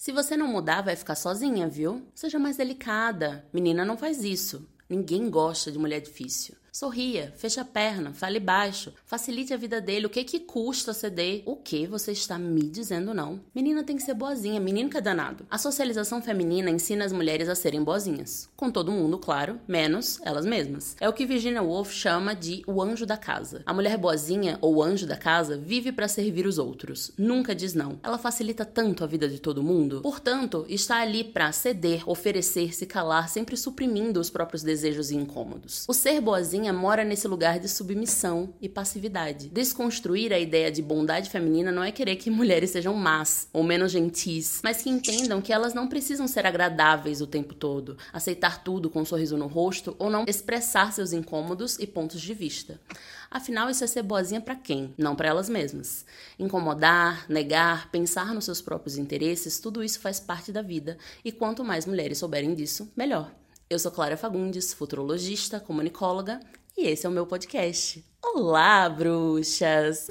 Se você não mudar, vai ficar sozinha, viu? Seja mais delicada. Menina não faz isso. Ninguém gosta de mulher difícil. Sorria, feche a perna, fale baixo, facilite a vida dele. O que que custa ceder? O que você está me dizendo não? Menina tem que ser boazinha, menino que é danado. A socialização feminina ensina as mulheres a serem boazinhas. Com todo mundo, claro, menos elas mesmas. É o que Virginia Woolf chama de o anjo da casa. A mulher boazinha, ou anjo da casa, vive para servir os outros. Nunca diz não. Ela facilita tanto a vida de todo mundo. Portanto, está ali para ceder, oferecer, se calar, sempre suprimindo os próprios desejos e incômodos. O ser boazinha mora nesse lugar de submissão e passividade. Desconstruir a ideia de bondade feminina não é querer que mulheres sejam más ou menos gentis, mas que entendam que elas não precisam ser agradáveis o tempo todo, aceitar tudo com um sorriso no rosto ou não expressar seus incômodos e pontos de vista. Afinal, isso é ser boazinha para quem? Não para elas mesmas. Incomodar, negar, pensar nos seus próprios interesses, tudo isso faz parte da vida, e quanto mais mulheres souberem disso, melhor. Eu sou Clara Fagundes, futurologista, comunicóloga, e esse é o meu podcast. Olá, bruxas!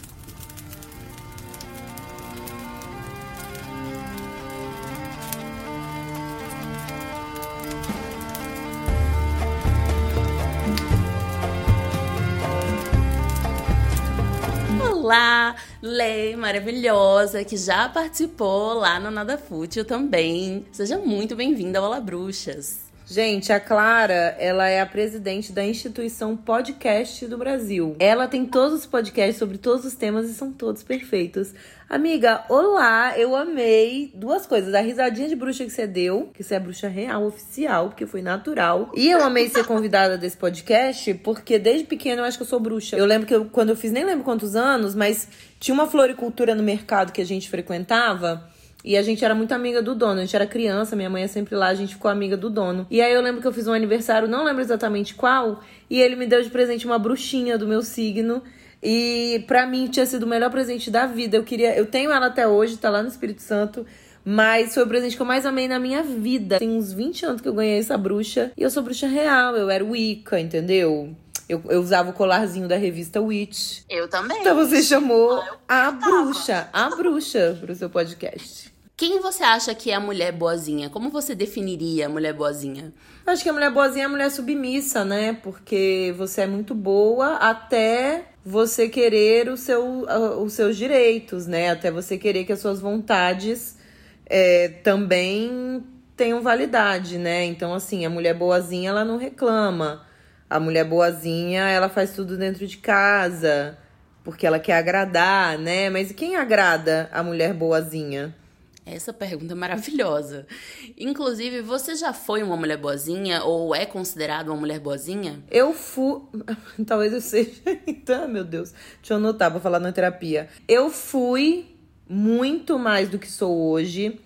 Olá, Lei maravilhosa que já participou lá no Nada Fútil também. Seja muito bem-vinda ao Olá Bruxas. Gente, a Clara, ela é a presidente da instituição Podcast do Brasil. Ela tem todos os podcasts sobre todos os temas e são todos perfeitos. Amiga, olá, eu amei duas coisas. A risadinha de bruxa que você deu, que você é bruxa real, oficial, porque foi natural. E eu amei ser convidada desse podcast, porque desde pequena eu acho que eu sou bruxa. Eu lembro que eu, quando eu fiz, nem lembro quantos anos, mas tinha uma floricultura no mercado que a gente frequentava. E a gente era muito amiga do dono. A gente era criança, minha mãe é sempre lá, a gente ficou amiga do dono. E aí eu lembro que eu fiz um aniversário, não lembro exatamente qual, e ele me deu de presente uma bruxinha do meu signo. E para mim tinha sido o melhor presente da vida. Eu queria, eu tenho ela até hoje, tá lá no Espírito Santo. Mas foi o presente que eu mais amei na minha vida. Tem uns 20 anos que eu ganhei essa bruxa. E eu sou bruxa real, eu era Wicca, entendeu? Eu, eu usava o colarzinho da revista Witch. Eu também. Então você chamou ah, a bruxa, a bruxa pro seu podcast. Quem você acha que é a mulher boazinha? Como você definiria a mulher boazinha? Acho que a mulher boazinha é a mulher submissa, né? Porque você é muito boa até você querer o seu, os seus direitos, né? Até você querer que as suas vontades é, também tenham validade, né? Então, assim, a mulher boazinha, ela não reclama. A mulher boazinha, ela faz tudo dentro de casa, porque ela quer agradar, né? Mas quem agrada a mulher boazinha? Essa pergunta é maravilhosa. Inclusive, você já foi uma mulher boazinha ou é considerada uma mulher boazinha? Eu fui. Talvez eu seja. Então, meu Deus. Deixa eu anotar pra falar na terapia. Eu fui muito mais do que sou hoje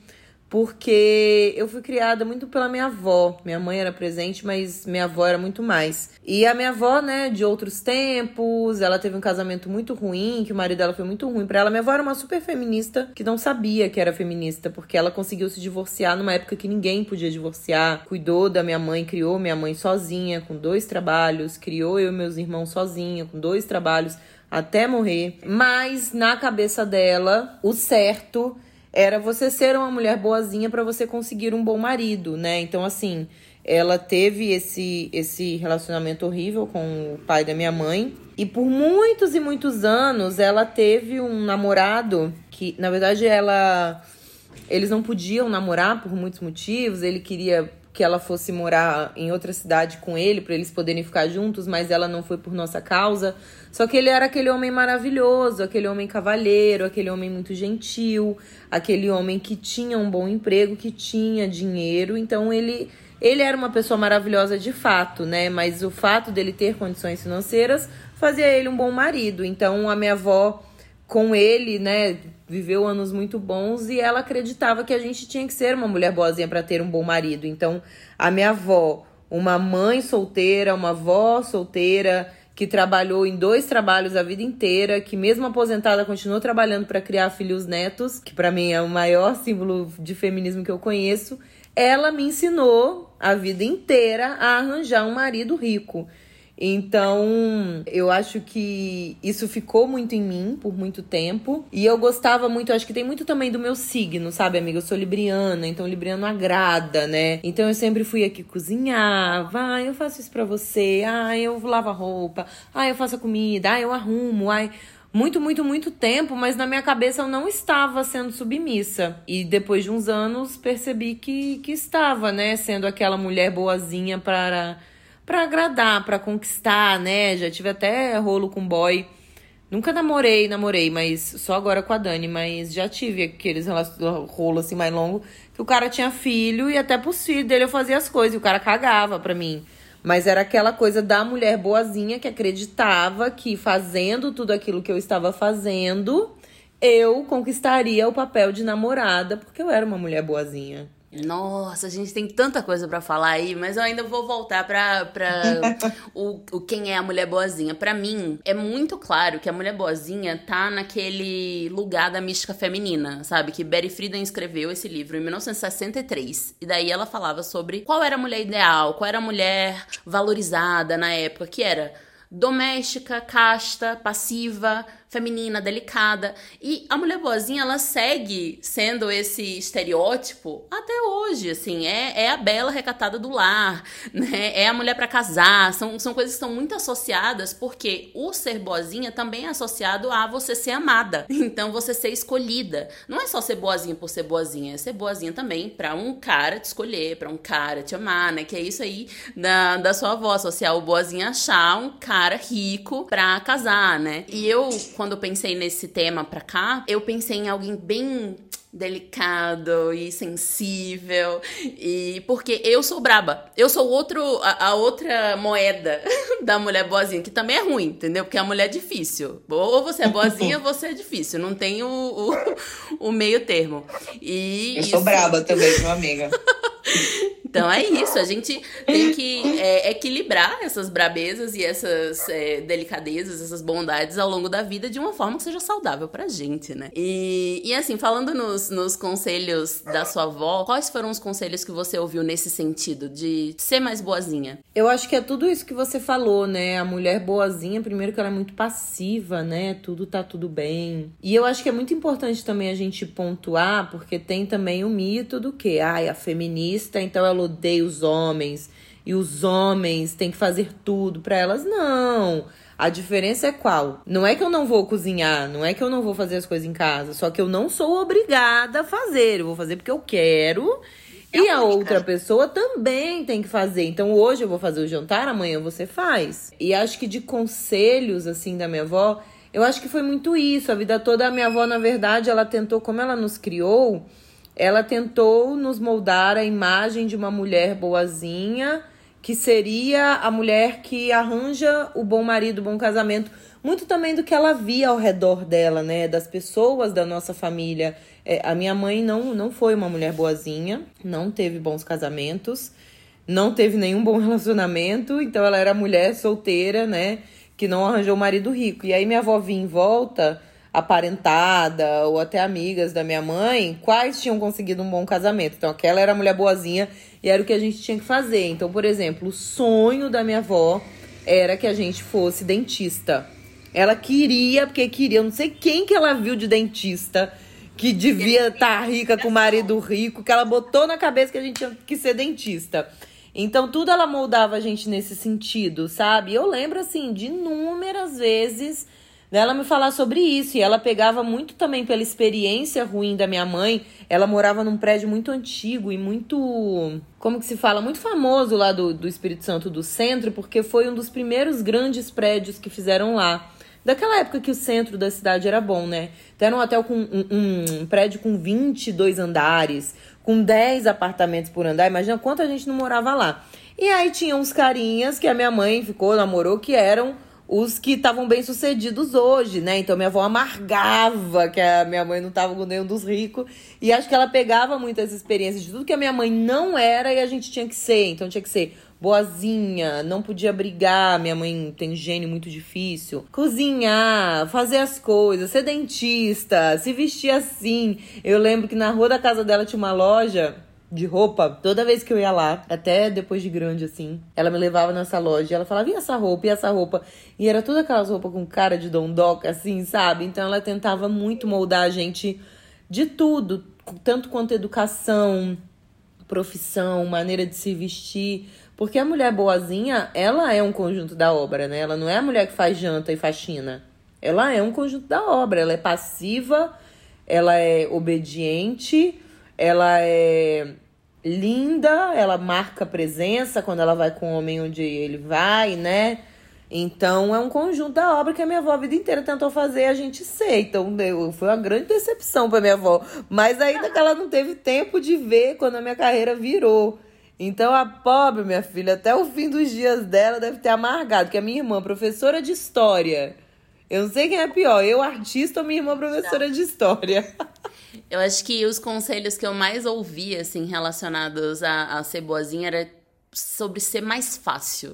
porque eu fui criada muito pela minha avó. Minha mãe era presente, mas minha avó era muito mais. E a minha avó, né, de outros tempos, ela teve um casamento muito ruim, que o marido dela foi muito ruim para ela. Minha avó era uma super feminista que não sabia que era feminista, porque ela conseguiu se divorciar numa época que ninguém podia divorciar. Cuidou da minha mãe, criou minha mãe sozinha, com dois trabalhos, criou eu e meus irmãos sozinha, com dois trabalhos, até morrer. Mas na cabeça dela, o certo era você ser uma mulher boazinha para você conseguir um bom marido, né? Então, assim, ela teve esse, esse relacionamento horrível com o pai da minha mãe. E por muitos e muitos anos ela teve um namorado que, na verdade, ela. Eles não podiam namorar por muitos motivos. Ele queria que ela fosse morar em outra cidade com ele para eles poderem ficar juntos, mas ela não foi por nossa causa. Só que ele era aquele homem maravilhoso, aquele homem cavalheiro, aquele homem muito gentil, aquele homem que tinha um bom emprego, que tinha dinheiro. Então ele ele era uma pessoa maravilhosa de fato, né? Mas o fato dele ter condições financeiras fazia ele um bom marido. Então a minha avó com ele, né, viveu anos muito bons e ela acreditava que a gente tinha que ser uma mulher boazinha para ter um bom marido. Então, a minha avó, uma mãe solteira, uma avó solteira que trabalhou em dois trabalhos a vida inteira, que mesmo aposentada continuou trabalhando para criar filhos netos, que para mim é o maior símbolo de feminismo que eu conheço, ela me ensinou a vida inteira a arranjar um marido rico. Então, eu acho que isso ficou muito em mim por muito tempo. E eu gostava muito, acho que tem muito também do meu signo, sabe, amiga? Eu sou libriana, então libriano agrada, né? Então eu sempre fui aqui cozinhar, vai, eu faço isso pra você, ah, eu lavo a roupa, ah, eu faço a comida, ah, eu arrumo, ai muito, muito, muito tempo, mas na minha cabeça eu não estava sendo submissa. E depois de uns anos percebi que, que estava, né? Sendo aquela mulher boazinha para para agradar, para conquistar, né? Já tive até rolo com boy. Nunca namorei, namorei, mas só agora com a Dani, mas já tive aqueles rolo assim mais longo que o cara tinha filho e até pros filhos dele eu fazia as coisas e o cara cagava pra mim. Mas era aquela coisa da mulher boazinha que acreditava que fazendo tudo aquilo que eu estava fazendo, eu conquistaria o papel de namorada, porque eu era uma mulher boazinha. Nossa, a gente tem tanta coisa para falar aí, mas eu ainda vou voltar pra, pra o, o quem é a mulher boazinha. Para mim, é muito claro que a mulher boazinha tá naquele lugar da mística feminina, sabe? Que Betty Friedan escreveu esse livro em 1963. E daí ela falava sobre qual era a mulher ideal, qual era a mulher valorizada na época, que era doméstica, casta, passiva, feminina, delicada. E a mulher boazinha, ela segue sendo esse estereótipo até hoje, assim, é, é a bela recatada do lar, né? É a mulher para casar, são, são coisas que estão muito associadas, porque o ser boazinha também é associado a você ser amada, então você ser escolhida. Não é só ser boazinha por ser boazinha, é ser boazinha também para um cara te escolher, para um cara te amar, né? Que é isso aí da, da sua avó, associar o boazinha achar um cara rico pra casar, né? E eu, eu pensei nesse tema pra cá, eu pensei em alguém bem delicado e sensível. E porque eu sou braba. Eu sou outro a, a, outra moeda da mulher boazinha que também é ruim entendeu? Porque a mulher é difícil. Ou você é boazinha ou você é difícil. Não tem o, o, o meio termo. E eu isso... sou braba também meu amiga? Então é isso, a gente tem que é, equilibrar essas brabezas e essas é, delicadezas, essas bondades ao longo da vida de uma forma que seja saudável pra gente, né? E, e assim, falando nos, nos conselhos da sua avó, quais foram os conselhos que você ouviu nesse sentido, de ser mais boazinha? Eu acho que é tudo isso que você falou, né? A mulher boazinha, primeiro que ela é muito passiva, né? Tudo tá tudo bem. E eu acho que é muito importante também a gente pontuar, porque tem também o mito do que, ai, a feminista, então ela odeia os homens e os homens têm que fazer tudo para elas. Não. A diferença é qual? Não é que eu não vou cozinhar, não é que eu não vou fazer as coisas em casa, só que eu não sou obrigada a fazer. Eu vou fazer porque eu quero. É e a outra pessoa também tem que fazer. Então hoje eu vou fazer o jantar, amanhã você faz. E acho que de conselhos assim da minha avó, eu acho que foi muito isso. A vida toda a minha avó, na verdade, ela tentou, como ela nos criou, ela tentou nos moldar a imagem de uma mulher boazinha, que seria a mulher que arranja o bom marido, o bom casamento, muito também do que ela via ao redor dela, né, das pessoas da nossa família. É, a minha mãe não, não foi uma mulher boazinha, não teve bons casamentos, não teve nenhum bom relacionamento, então ela era mulher solteira, né, que não arranjou marido rico. E aí minha avó vinha em volta aparentada ou até amigas da minha mãe, quais tinham conseguido um bom casamento. Então, aquela era a mulher boazinha e era o que a gente tinha que fazer. Então, por exemplo, o sonho da minha avó era que a gente fosse dentista. Ela queria, porque queria, eu não sei quem que ela viu de dentista que devia estar tá rica com o marido rico, que ela botou na cabeça que a gente tinha que ser dentista. Então, tudo ela moldava a gente nesse sentido, sabe? Eu lembro, assim, de inúmeras vezes dela me falar sobre isso. E ela pegava muito também pela experiência ruim da minha mãe. Ela morava num prédio muito antigo e muito. Como que se fala? Muito famoso lá do, do Espírito Santo do centro, porque foi um dos primeiros grandes prédios que fizeram lá. Daquela época que o centro da cidade era bom, né? Então era um hotel com um, um, um prédio com 22 andares, com 10 apartamentos por andar. Imagina quanta gente não morava lá. E aí tinha uns carinhas que a minha mãe ficou, namorou, que eram os que estavam bem sucedidos hoje, né? Então minha avó amargava que a minha mãe não estava com nenhum dos ricos. E acho que ela pegava muitas experiências de tudo que a minha mãe não era e a gente tinha que ser. Então tinha que ser boazinha, não podia brigar, minha mãe tem gênio muito difícil. Cozinhar, fazer as coisas, ser dentista, se vestir assim. Eu lembro que na rua da casa dela tinha uma loja de roupa, toda vez que eu ia lá, até depois de grande assim, ela me levava nessa loja e ela falava: e essa roupa, e essa roupa? E era toda aquelas roupas com cara de dondoca, assim, sabe? Então ela tentava muito moldar a gente de tudo, tanto quanto educação, profissão, maneira de se vestir. Porque a mulher boazinha, ela é um conjunto da obra, né? Ela não é a mulher que faz janta e faxina. Ela é um conjunto da obra. Ela é passiva, ela é obediente, ela é linda, ela marca presença quando ela vai com o homem onde ele vai, né? Então é um conjunto da obra que a minha avó a vida inteira tentou fazer a gente ser. Então foi uma grande decepção para minha avó. Mas ainda que ela não teve tempo de ver quando a minha carreira virou. Então a pobre, minha filha, até o fim dos dias dela deve ter amargado, que a minha irmã, professora de história. Eu não sei quem é pior, eu artista ou minha irmã professora de história. Eu acho que os conselhos que eu mais ouvi, assim, relacionados a, a ser boazinha era sobre ser mais fácil.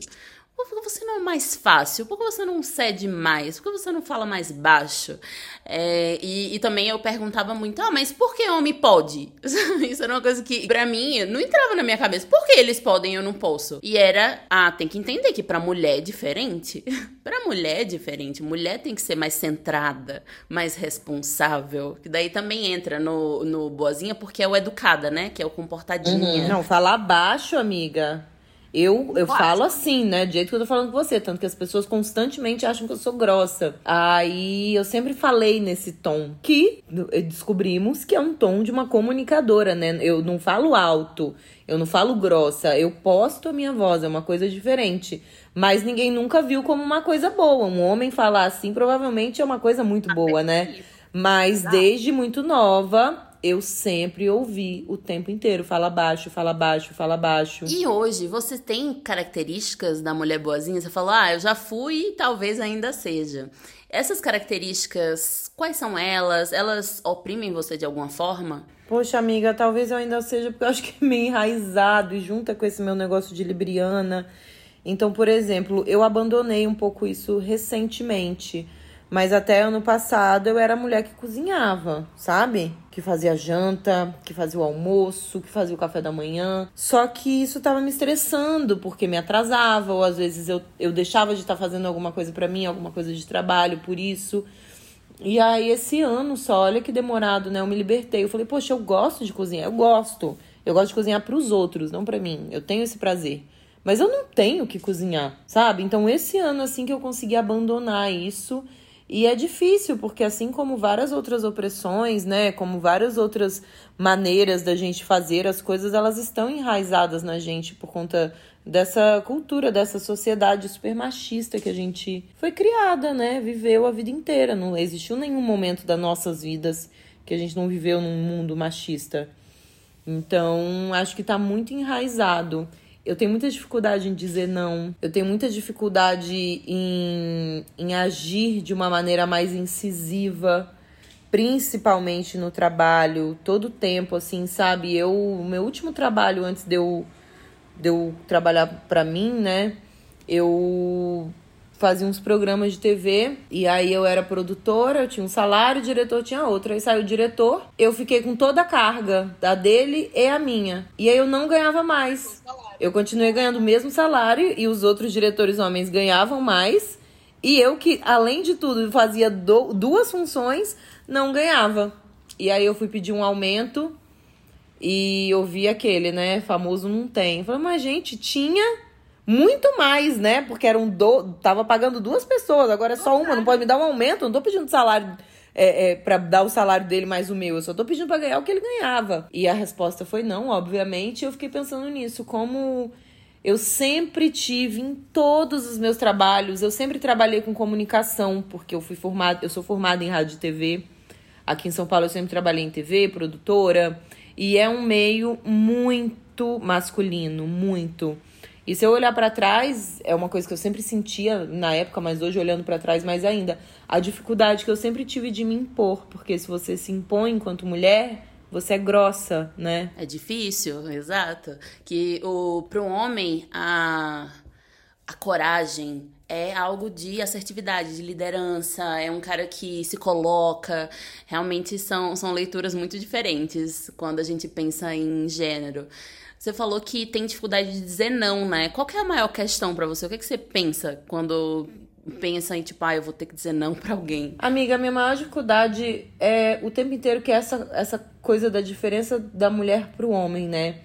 Por que você não é mais fácil? Por que você não cede mais? Por que você não fala mais baixo? É, e, e, também eu perguntava muito, ah, mas por que homem pode? Isso era uma coisa que, pra mim, não entrava na minha cabeça. Por que eles podem e eu não posso? E era, ah, tem que entender que pra mulher é diferente. pra mulher é diferente. Mulher tem que ser mais centrada, mais responsável. Que daí também entra no, no boazinha, porque é o educada, né? Que é o comportadinha. Uhum. Não, falar baixo, amiga. Eu, eu falo assim, né? Do jeito que eu tô falando com você. Tanto que as pessoas constantemente acham que eu sou grossa. Aí eu sempre falei nesse tom. Que descobrimos que é um tom de uma comunicadora, né? Eu não falo alto, eu não falo grossa. Eu posto a minha voz, é uma coisa diferente. Mas ninguém nunca viu como uma coisa boa. Um homem falar assim provavelmente é uma coisa muito boa, né? Mas desde muito nova, eu sempre ouvi o tempo inteiro. Fala baixo, fala baixo, fala baixo. E hoje, você tem características da mulher boazinha? Você falou, ah, eu já fui e talvez ainda seja. Essas características, quais são elas? Elas oprimem você de alguma forma? Poxa, amiga, talvez eu ainda seja, porque eu acho que é meio enraizado e junta com esse meu negócio de libriana. Então, por exemplo, eu abandonei um pouco isso recentemente. Mas até ano passado eu era a mulher que cozinhava, sabe? Que fazia janta, que fazia o almoço, que fazia o café da manhã. Só que isso tava me estressando, porque me atrasava, ou às vezes eu, eu deixava de estar tá fazendo alguma coisa para mim, alguma coisa de trabalho por isso. E aí, esse ano só, olha que demorado, né? Eu me libertei. Eu falei, poxa, eu gosto de cozinhar, eu gosto. Eu gosto de cozinhar para os outros, não para mim. Eu tenho esse prazer. Mas eu não tenho que cozinhar, sabe? Então, esse ano, assim, que eu consegui abandonar isso e é difícil, porque assim como várias outras opressões, né, como várias outras maneiras da gente fazer as coisas, elas estão enraizadas na gente por conta dessa cultura, dessa sociedade super machista que a gente foi criada, né, viveu a vida inteira. Não existiu nenhum momento das nossas vidas que a gente não viveu num mundo machista. Então, acho que está muito enraizado. Eu tenho muita dificuldade em dizer não. Eu tenho muita dificuldade em, em agir de uma maneira mais incisiva, principalmente no trabalho, todo tempo, assim, sabe? Eu, meu último trabalho antes de eu, de eu trabalhar para mim, né? Eu fazia uns programas de TV e aí eu era produtora, eu tinha um salário, o diretor tinha outro. Aí saiu o diretor, eu fiquei com toda a carga, da dele e a minha. E aí eu não ganhava mais. Eu continuei ganhando o mesmo salário e os outros diretores homens ganhavam mais. E eu que, além de tudo, fazia do, duas funções, não ganhava. E aí eu fui pedir um aumento e ouvi aquele, né, famoso não tem. Eu falei, mas gente, tinha muito mais, né? Porque eram do... tava pagando duas pessoas, agora é só uma, não pode me dar um aumento, não tô pedindo salário é, é, para dar o salário dele mais o meu, eu só tô pedindo para ganhar o que ele ganhava. E a resposta foi não, obviamente. Eu fiquei pensando nisso, como eu sempre tive em todos os meus trabalhos, eu sempre trabalhei com comunicação, porque eu fui formada, eu sou formada em rádio e TV. Aqui em São Paulo eu sempre trabalhei em TV, produtora, e é um meio muito masculino, muito. E se eu olhar para trás, é uma coisa que eu sempre sentia na época, mas hoje olhando para trás mais ainda, a dificuldade que eu sempre tive de me impor, porque se você se impõe enquanto mulher, você é grossa, né? É difícil, exato. Que o para um homem a a coragem é algo de assertividade, de liderança, é um cara que se coloca. Realmente são, são leituras muito diferentes quando a gente pensa em gênero. Você falou que tem dificuldade de dizer não, né? Qual que é a maior questão para você? O que, é que você pensa quando pensa em, tipo, ah, eu vou ter que dizer não para alguém? Amiga, a minha maior dificuldade é o tempo inteiro que é essa, essa coisa da diferença da mulher pro homem, né?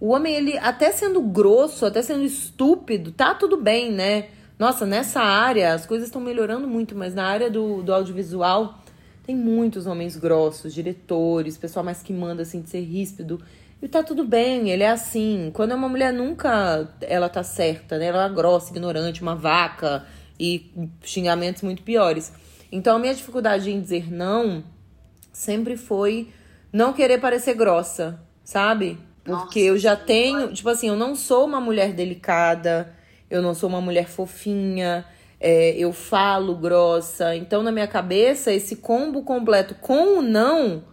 O homem, ele, até sendo grosso, até sendo estúpido, tá tudo bem, né? Nossa, nessa área as coisas estão melhorando muito, mas na área do, do audiovisual tem muitos homens grossos, diretores, pessoal mais que manda, assim, de ser ríspido. E tá tudo bem, ele é assim. Quando é uma mulher, nunca ela tá certa, né? Ela é grossa, ignorante, uma vaca e xingamentos muito piores. Então, a minha dificuldade em dizer não sempre foi não querer parecer grossa, sabe? Porque Nossa, eu já tenho, tipo assim, eu não sou uma mulher delicada, eu não sou uma mulher fofinha, é, eu falo grossa. Então, na minha cabeça, esse combo completo com o não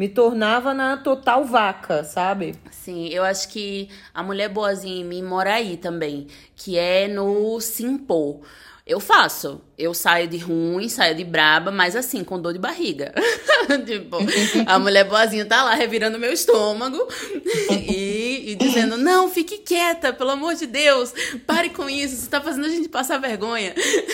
me tornava na total vaca, sabe? Sim, eu acho que a mulher boazinha em mim mora aí também, que é no se impor. Eu faço. Eu saio de ruim, saio de braba, mas assim, com dor de barriga. tipo, a mulher boazinha tá lá revirando meu estômago e, e, dizendo: Não, fique quieta, pelo amor de Deus, pare com isso, você tá fazendo a gente passar vergonha.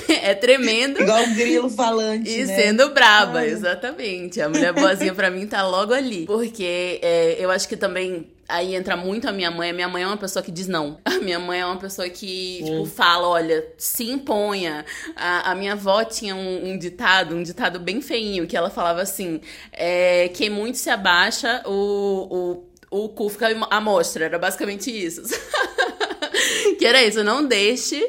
é tremendo. Igual um grilo falante. E né? sendo braba, Ai. exatamente. A mulher boazinha pra mim tá logo ali. Porque é, eu acho que também Aí entra muito a minha mãe. A minha mãe é uma pessoa que diz não. A minha mãe é uma pessoa que, tipo, hum. fala, olha, se imponha. A, a minha avó tinha um, um, ditado, um ditado bem feinho, que ela falava assim: é, quem muito se abaixa, o, o, o cu fica à mostra. Era basicamente isso. que era isso, não deixe,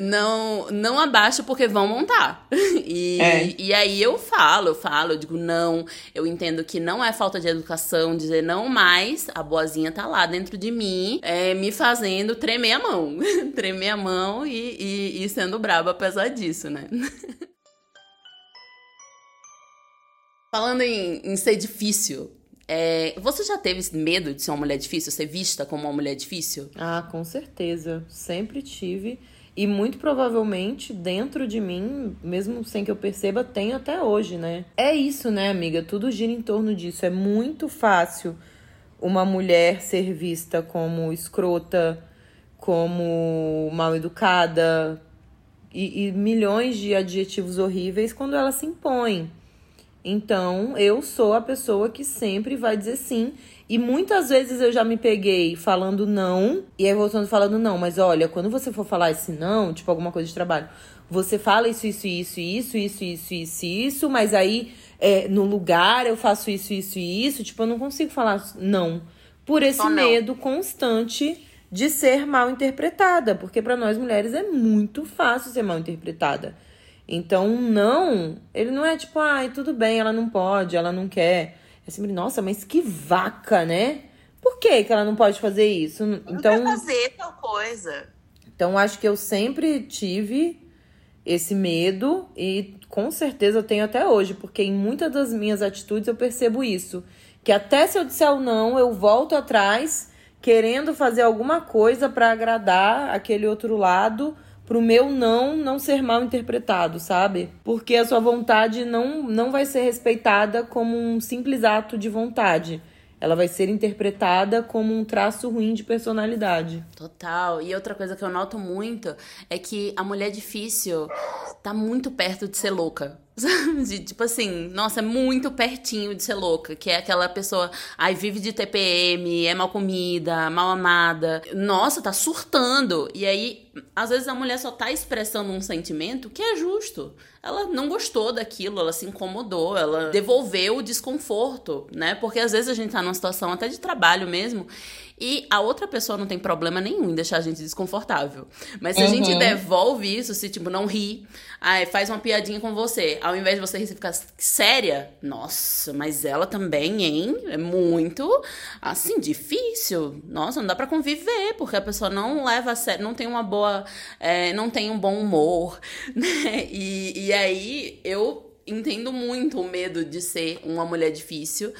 não não abaixa porque vão montar. E, é. e aí eu falo, eu falo, eu digo não, eu entendo que não é falta de educação dizer não, mas a boazinha tá lá dentro de mim, é, me fazendo tremer a mão, tremer a mão e, e, e sendo braba apesar disso, né? Falando em, em ser difícil, é, você já teve medo de ser uma mulher difícil, ser vista como uma mulher difícil? Ah, com certeza. Sempre tive. E muito provavelmente dentro de mim, mesmo sem que eu perceba, tem até hoje, né? É isso, né, amiga? Tudo gira em torno disso. É muito fácil uma mulher ser vista como escrota, como mal educada e, e milhões de adjetivos horríveis quando ela se impõe. Então, eu sou a pessoa que sempre vai dizer sim. E muitas vezes eu já me peguei falando não, e aí voltando falando não, mas olha, quando você for falar esse não, tipo alguma coisa de trabalho, você fala isso, isso, isso, isso, isso, isso, isso, isso, mas aí é, no lugar eu faço isso, isso e isso, tipo, eu não consigo falar não. Por esse medo constante de ser mal interpretada, porque para nós mulheres é muito fácil ser mal interpretada. Então, não, ele não é tipo, ai, tudo bem, ela não pode, ela não quer. É sempre, nossa, mas que vaca, né? Por que, que ela não pode fazer isso? Então, não fazer tal coisa. Então, acho que eu sempre tive esse medo e com certeza eu tenho até hoje, porque em muitas das minhas atitudes eu percebo isso. Que até se eu disser o não, eu volto atrás querendo fazer alguma coisa para agradar aquele outro lado pro meu não não ser mal interpretado, sabe? Porque a sua vontade não, não vai ser respeitada como um simples ato de vontade. Ela vai ser interpretada como um traço ruim de personalidade. Total. E outra coisa que eu noto muito é que a mulher difícil tá muito perto de ser louca. De, tipo assim, nossa, é muito pertinho de ser louca, que é aquela pessoa, ai, vive de TPM, é mal comida, mal amada. Nossa, tá surtando. E aí, às vezes a mulher só tá expressando um sentimento que é justo. Ela não gostou daquilo, ela se incomodou, ela devolveu o desconforto, né? Porque às vezes a gente tá numa situação até de trabalho mesmo e a outra pessoa não tem problema nenhum em deixar a gente desconfortável. Mas se uhum. a gente uhum. devolve isso, se tipo, não ri, aí faz uma piadinha com você, ao invés de você rir, você ficar séria, nossa, mas ela também, hein? É muito, assim, difícil. Nossa, não dá para conviver, porque a pessoa não leva a sério, não tem uma boa, é, não tem um bom humor, né? E, e aí eu entendo muito o medo de ser uma mulher difícil.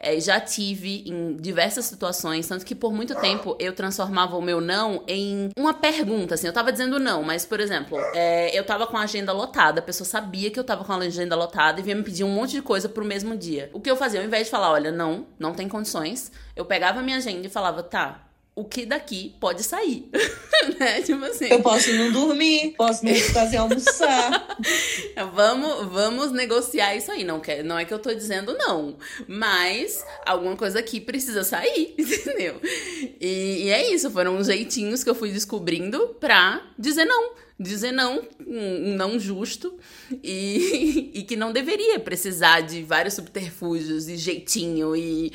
É, já tive em diversas situações, tanto que por muito tempo eu transformava o meu não em uma pergunta, assim. Eu tava dizendo não, mas, por exemplo, é, eu tava com a agenda lotada, a pessoa sabia que eu tava com a agenda lotada e vinha me pedir um monte de coisa pro mesmo dia. O que eu fazia? Ao invés de falar, olha, não, não tem condições, eu pegava a minha agenda e falava, tá, o que daqui pode sair. né? Tipo assim. Eu posso não dormir, posso não fazer almoçar. vamos, vamos negociar isso aí. Não, quer, não é que eu tô dizendo não, mas alguma coisa aqui precisa sair, entendeu? E, e é isso, foram jeitinhos que eu fui descobrindo pra dizer não dizer não, um não justo, e, e que não deveria precisar de vários subterfúgios e jeitinho e,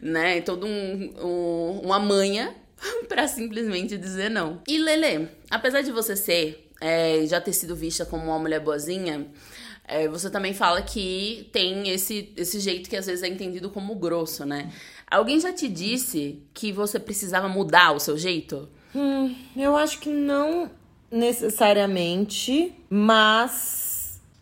né, todo um, um uma manha para simplesmente dizer não. E Lele, apesar de você ser, é, já ter sido vista como uma mulher boazinha, é, você também fala que tem esse, esse jeito que às vezes é entendido como grosso, né? Alguém já te disse que você precisava mudar o seu jeito? Hum, eu acho que não necessariamente, mas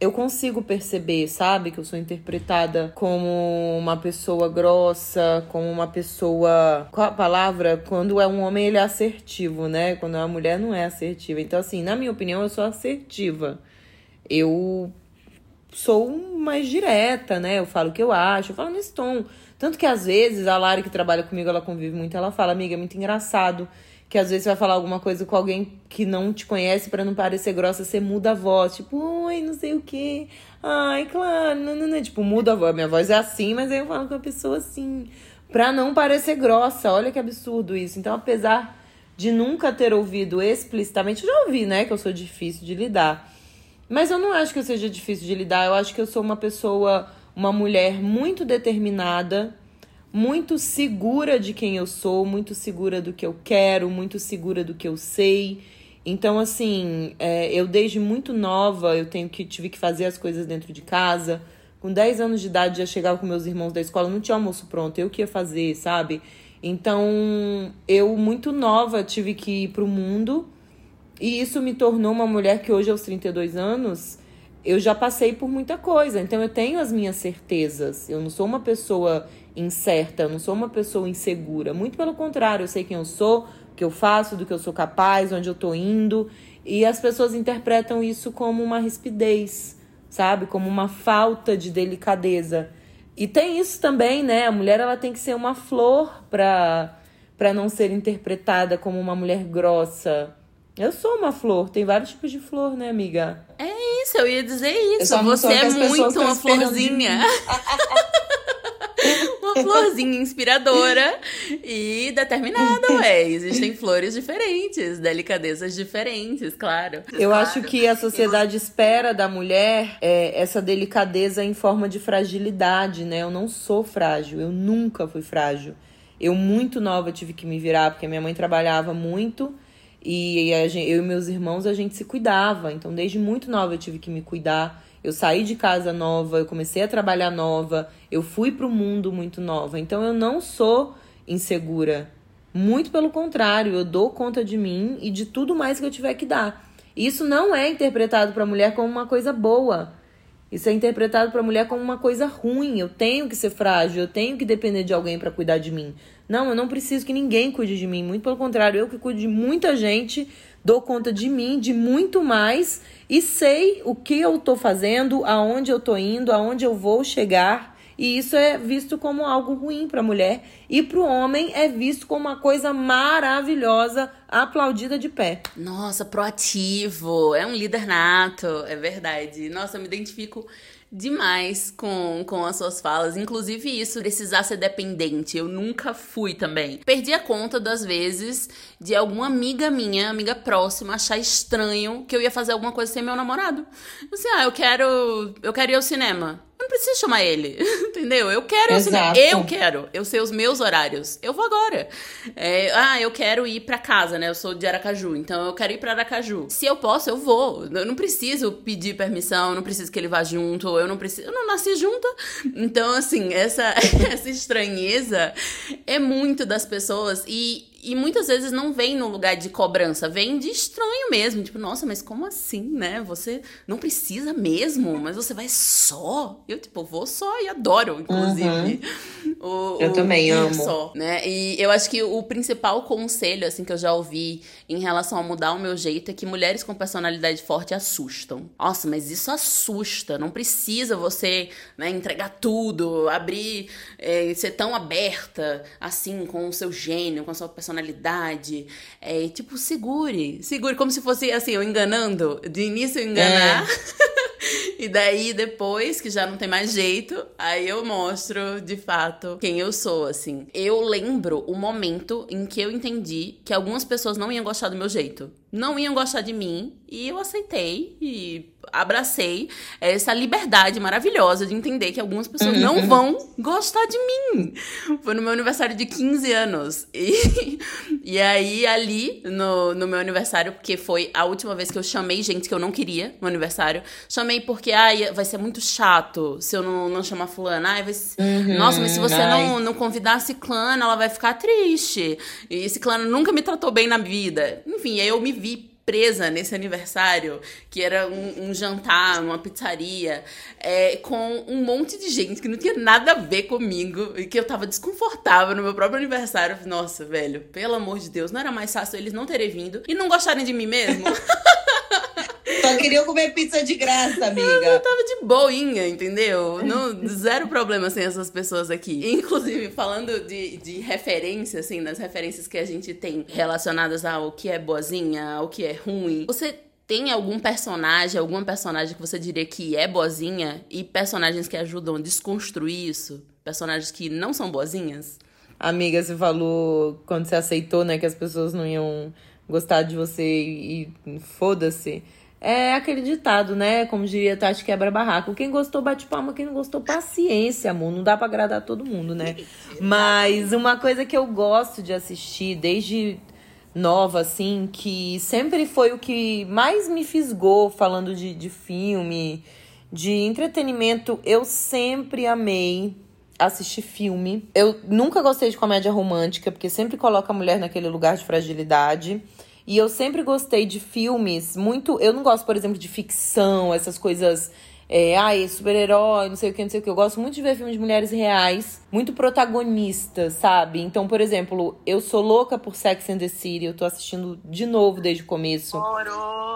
eu consigo perceber, sabe, que eu sou interpretada como uma pessoa grossa, como uma pessoa. Qual a palavra? Quando é um homem, ele é assertivo, né? Quando é uma mulher, não é assertiva. Então, assim, na minha opinião, eu sou assertiva. Eu sou mais direta, né? Eu falo o que eu acho, eu falo nesse tom. Tanto que às vezes a Lara que trabalha comigo, ela convive muito, ela fala, amiga, é muito engraçado que às vezes vai falar alguma coisa com alguém que não te conhece para não parecer grossa, você muda a voz, tipo, oi, não sei o quê. Ai, claro, não, não, não. Tipo, muda a voz. Minha voz é assim, mas aí eu falo com a pessoa assim, pra não parecer grossa. Olha que absurdo isso. Então, apesar de nunca ter ouvido explicitamente, eu já ouvi, né, que eu sou difícil de lidar. Mas eu não acho que eu seja difícil de lidar. Eu acho que eu sou uma pessoa, uma mulher muito determinada muito segura de quem eu sou, muito segura do que eu quero, muito segura do que eu sei. Então, assim, é, eu desde muito nova, eu tenho que tive que fazer as coisas dentro de casa. Com 10 anos de idade, já chegava com meus irmãos da escola, não tinha almoço pronto, eu que ia fazer, sabe? Então, eu muito nova tive que ir pro mundo. E isso me tornou uma mulher que hoje, aos 32 anos, eu já passei por muita coisa. Então, eu tenho as minhas certezas. Eu não sou uma pessoa incerta, eu não sou uma pessoa insegura. Muito pelo contrário, eu sei quem eu sou, o que eu faço, do que eu sou capaz, onde eu tô indo. E as pessoas interpretam isso como uma rispidez, sabe? Como uma falta de delicadeza. E tem isso também, né? A mulher ela tem que ser uma flor para para não ser interpretada como uma mulher grossa. Eu sou uma flor, tem vários tipos de flor, né, amiga? É isso, eu ia dizer isso. Você é muito uma florzinha. uma florzinha inspiradora e determinada, ué. Existem flores diferentes, delicadezas diferentes, claro. Eu claro. acho que a sociedade espera da mulher é, essa delicadeza em forma de fragilidade, né? Eu não sou frágil, eu nunca fui frágil. Eu, muito nova, tive que me virar, porque minha mãe trabalhava muito e gente, eu e meus irmãos, a gente se cuidava. Então, desde muito nova, eu tive que me cuidar. Eu saí de casa nova, eu comecei a trabalhar nova, eu fui para o mundo muito nova. Então eu não sou insegura. Muito pelo contrário, eu dou conta de mim e de tudo mais que eu tiver que dar. Isso não é interpretado para a mulher como uma coisa boa. Isso é interpretado para a mulher como uma coisa ruim. Eu tenho que ser frágil, eu tenho que depender de alguém para cuidar de mim. Não, eu não preciso que ninguém cuide de mim. Muito pelo contrário, eu que cuido de muita gente, dou conta de mim, de muito mais e sei o que eu estou fazendo, aonde eu estou indo, aonde eu vou chegar. E isso é visto como algo ruim para a mulher e para o homem é visto como uma coisa maravilhosa, aplaudida de pé. Nossa, proativo, é um líder nato, é verdade. Nossa, eu me identifico demais com, com as suas falas. Inclusive isso, precisar ser dependente. Eu nunca fui também. Perdi a conta das vezes de alguma amiga minha, amiga próxima, achar estranho que eu ia fazer alguma coisa sem meu namorado. Assim, ah, eu quero. Eu quero ir ao cinema. Eu não preciso chamar ele, entendeu? Eu quero cinema. Eu quero. Eu sei os meus horários. Eu vou agora. É, ah, eu quero ir para casa, né? Eu sou de Aracaju, então eu quero ir para Aracaju. Se eu posso, eu vou. Eu não preciso pedir permissão, eu não preciso que ele vá junto, eu não preciso. Eu não nasci junto. Então, assim, essa, essa estranheza é muito das pessoas e e muitas vezes não vem no lugar de cobrança, vem de estranho mesmo. Tipo, nossa, mas como assim, né? Você não precisa mesmo, mas você vai só. Eu, tipo, vou só e adoro adoro, inclusive. Uhum. O, eu o também amo. Só, né? E eu acho que o principal conselho, assim, que eu já ouvi em relação a mudar o meu jeito é que mulheres com personalidade forte assustam. Nossa, mas isso assusta. Não precisa você né, entregar tudo, abrir, é, ser tão aberta, assim, com o seu gênio, com a sua personalidade. É, tipo, segure. Segure, como se fosse, assim, eu enganando. De início eu enganar. É. e daí, depois, que já não tem mais jeito, aí eu mostro de fato quem eu sou, assim. Eu lembro o momento em que eu entendi que algumas pessoas não iam gostar do meu jeito. Não iam gostar de mim e eu aceitei e abracei essa liberdade maravilhosa de entender que algumas pessoas não uhum. vão gostar de mim. Foi no meu aniversário de 15 anos. E, e aí, ali, no, no meu aniversário, porque foi a última vez que eu chamei gente que eu não queria no aniversário, chamei porque, ai, vai ser muito chato se eu não, não chamar fulana. Ai, vai ser... uhum, Nossa, mas se você não, não convidar a ciclana, ela vai ficar triste. E ciclana nunca me tratou bem na vida. Enfim, aí eu me vi presa nesse aniversário, que era um, um jantar numa pizzaria, é, com um monte de gente que não tinha nada a ver comigo e que eu tava desconfortável no meu próprio aniversário. Nossa, velho, pelo amor de Deus, não era mais fácil eles não terem vindo e não gostarem de mim mesmo? Só queria comer pizza de graça, amiga. Eu tava de boinha, entendeu? No, zero problema sem essas pessoas aqui. Inclusive, falando de, de referência, assim, das referências que a gente tem relacionadas ao que é boazinha, ao que é ruim. Você tem algum personagem, alguma personagem que você diria que é boazinha e personagens que ajudam a desconstruir isso? Personagens que não são boazinhas? Amiga, você falou quando você aceitou, né, que as pessoas não iam gostar de você e, e foda-se. É aquele ditado, né? Como diria Tati Quebra Barraco. Quem gostou, bate palma. Quem não gostou, paciência, amor. Não dá pra agradar todo mundo, né? Mas uma coisa que eu gosto de assistir desde nova, assim, que sempre foi o que mais me fisgou falando de, de filme, de entretenimento. Eu sempre amei assistir filme. Eu nunca gostei de comédia romântica, porque sempre coloca a mulher naquele lugar de fragilidade. E eu sempre gostei de filmes muito. Eu não gosto, por exemplo, de ficção, essas coisas. É, ai, super-herói, não sei o que, não sei o que. Eu gosto muito de ver filmes de mulheres reais, muito protagonistas, sabe? Então, por exemplo, eu sou louca por Sex and the City, eu tô assistindo de novo desde o começo.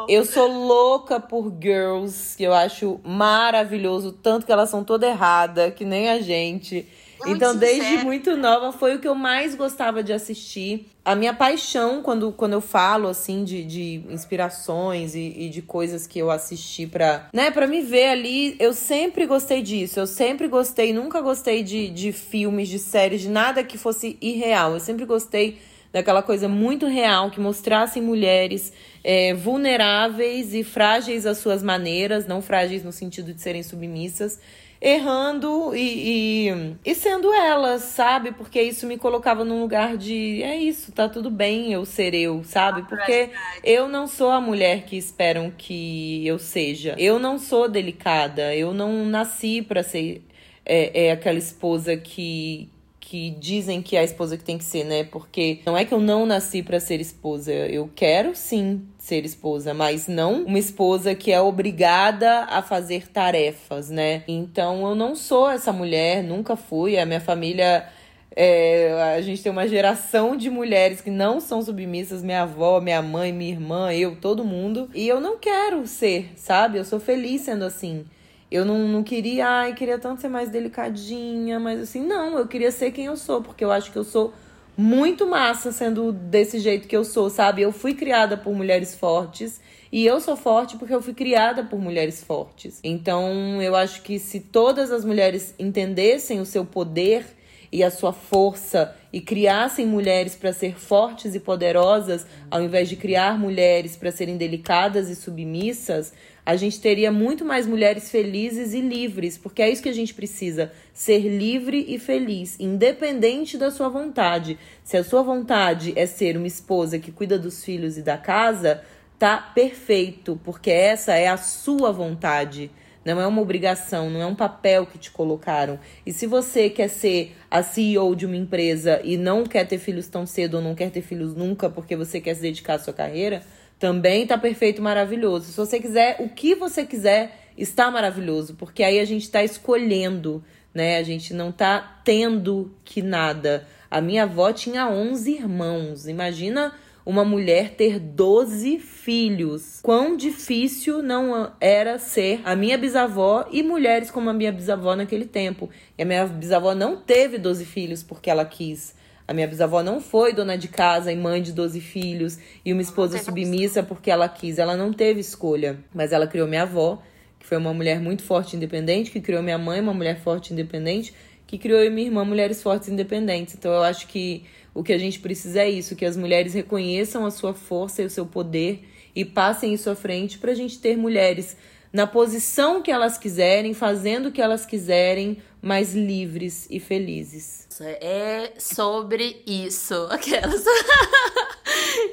Eu sou louca por Girls, que eu acho maravilhoso, tanto que elas são toda errada, que nem a gente. Então, desde muito nova, foi o que eu mais gostava de assistir. A minha paixão, quando, quando eu falo, assim, de, de inspirações e, e de coisas que eu assisti pra, né, pra me ver ali, eu sempre gostei disso. Eu sempre gostei, nunca gostei de, de filmes, de séries, de nada que fosse irreal. Eu sempre gostei daquela coisa muito real que mostrassem mulheres é, vulneráveis e frágeis às suas maneiras, não frágeis no sentido de serem submissas errando e, e, e, sendo ela, sabe? Porque isso me colocava num lugar de é isso, tá tudo bem eu ser eu, sabe? Porque eu não sou a mulher que esperam que eu seja. Eu não sou delicada, eu não nasci para ser é, é aquela esposa que que dizem que é a esposa que tem que ser, né? Porque não é que eu não nasci para ser esposa, eu quero sim ser esposa, mas não uma esposa que é obrigada a fazer tarefas, né? Então eu não sou essa mulher, nunca fui. A minha família é, a gente tem uma geração de mulheres que não são submissas, minha avó, minha mãe, minha irmã, eu, todo mundo. E eu não quero ser, sabe? Eu sou feliz sendo assim. Eu não, não queria, ai, queria tanto ser mais delicadinha, mas assim, não, eu queria ser quem eu sou, porque eu acho que eu sou muito massa sendo desse jeito que eu sou, sabe? Eu fui criada por mulheres fortes e eu sou forte porque eu fui criada por mulheres fortes. Então, eu acho que se todas as mulheres entendessem o seu poder e a sua força e criassem mulheres para ser fortes e poderosas, ao invés de criar mulheres para serem delicadas e submissas, a gente teria muito mais mulheres felizes e livres, porque é isso que a gente precisa: ser livre e feliz, independente da sua vontade. Se a sua vontade é ser uma esposa que cuida dos filhos e da casa, tá perfeito, porque essa é a sua vontade. Não é uma obrigação, não é um papel que te colocaram. E se você quer ser a CEO de uma empresa e não quer ter filhos tão cedo ou não quer ter filhos nunca porque você quer se dedicar à sua carreira, também tá perfeito, maravilhoso. Se você quiser, o que você quiser, está maravilhoso, porque aí a gente está escolhendo né? A gente não tá tendo que nada. A minha avó tinha 11 irmãos. Imagina uma mulher ter 12 filhos. Quão difícil não era ser a minha bisavó e mulheres como a minha bisavó naquele tempo. E a minha bisavó não teve 12 filhos porque ela quis. A minha bisavó não foi dona de casa e mãe de 12 filhos e uma esposa submissa porque ela quis. Ela não teve escolha, mas ela criou minha avó, que foi uma mulher muito forte e independente, que criou minha mãe, uma mulher forte e independente, que criou eu e minha irmã mulheres fortes e independentes. Então eu acho que o que a gente precisa é isso, que as mulheres reconheçam a sua força e o seu poder e passem isso à frente para a gente ter mulheres na posição que elas quiserem, fazendo o que elas quiserem, mais livres e felizes. É sobre isso, aquelas.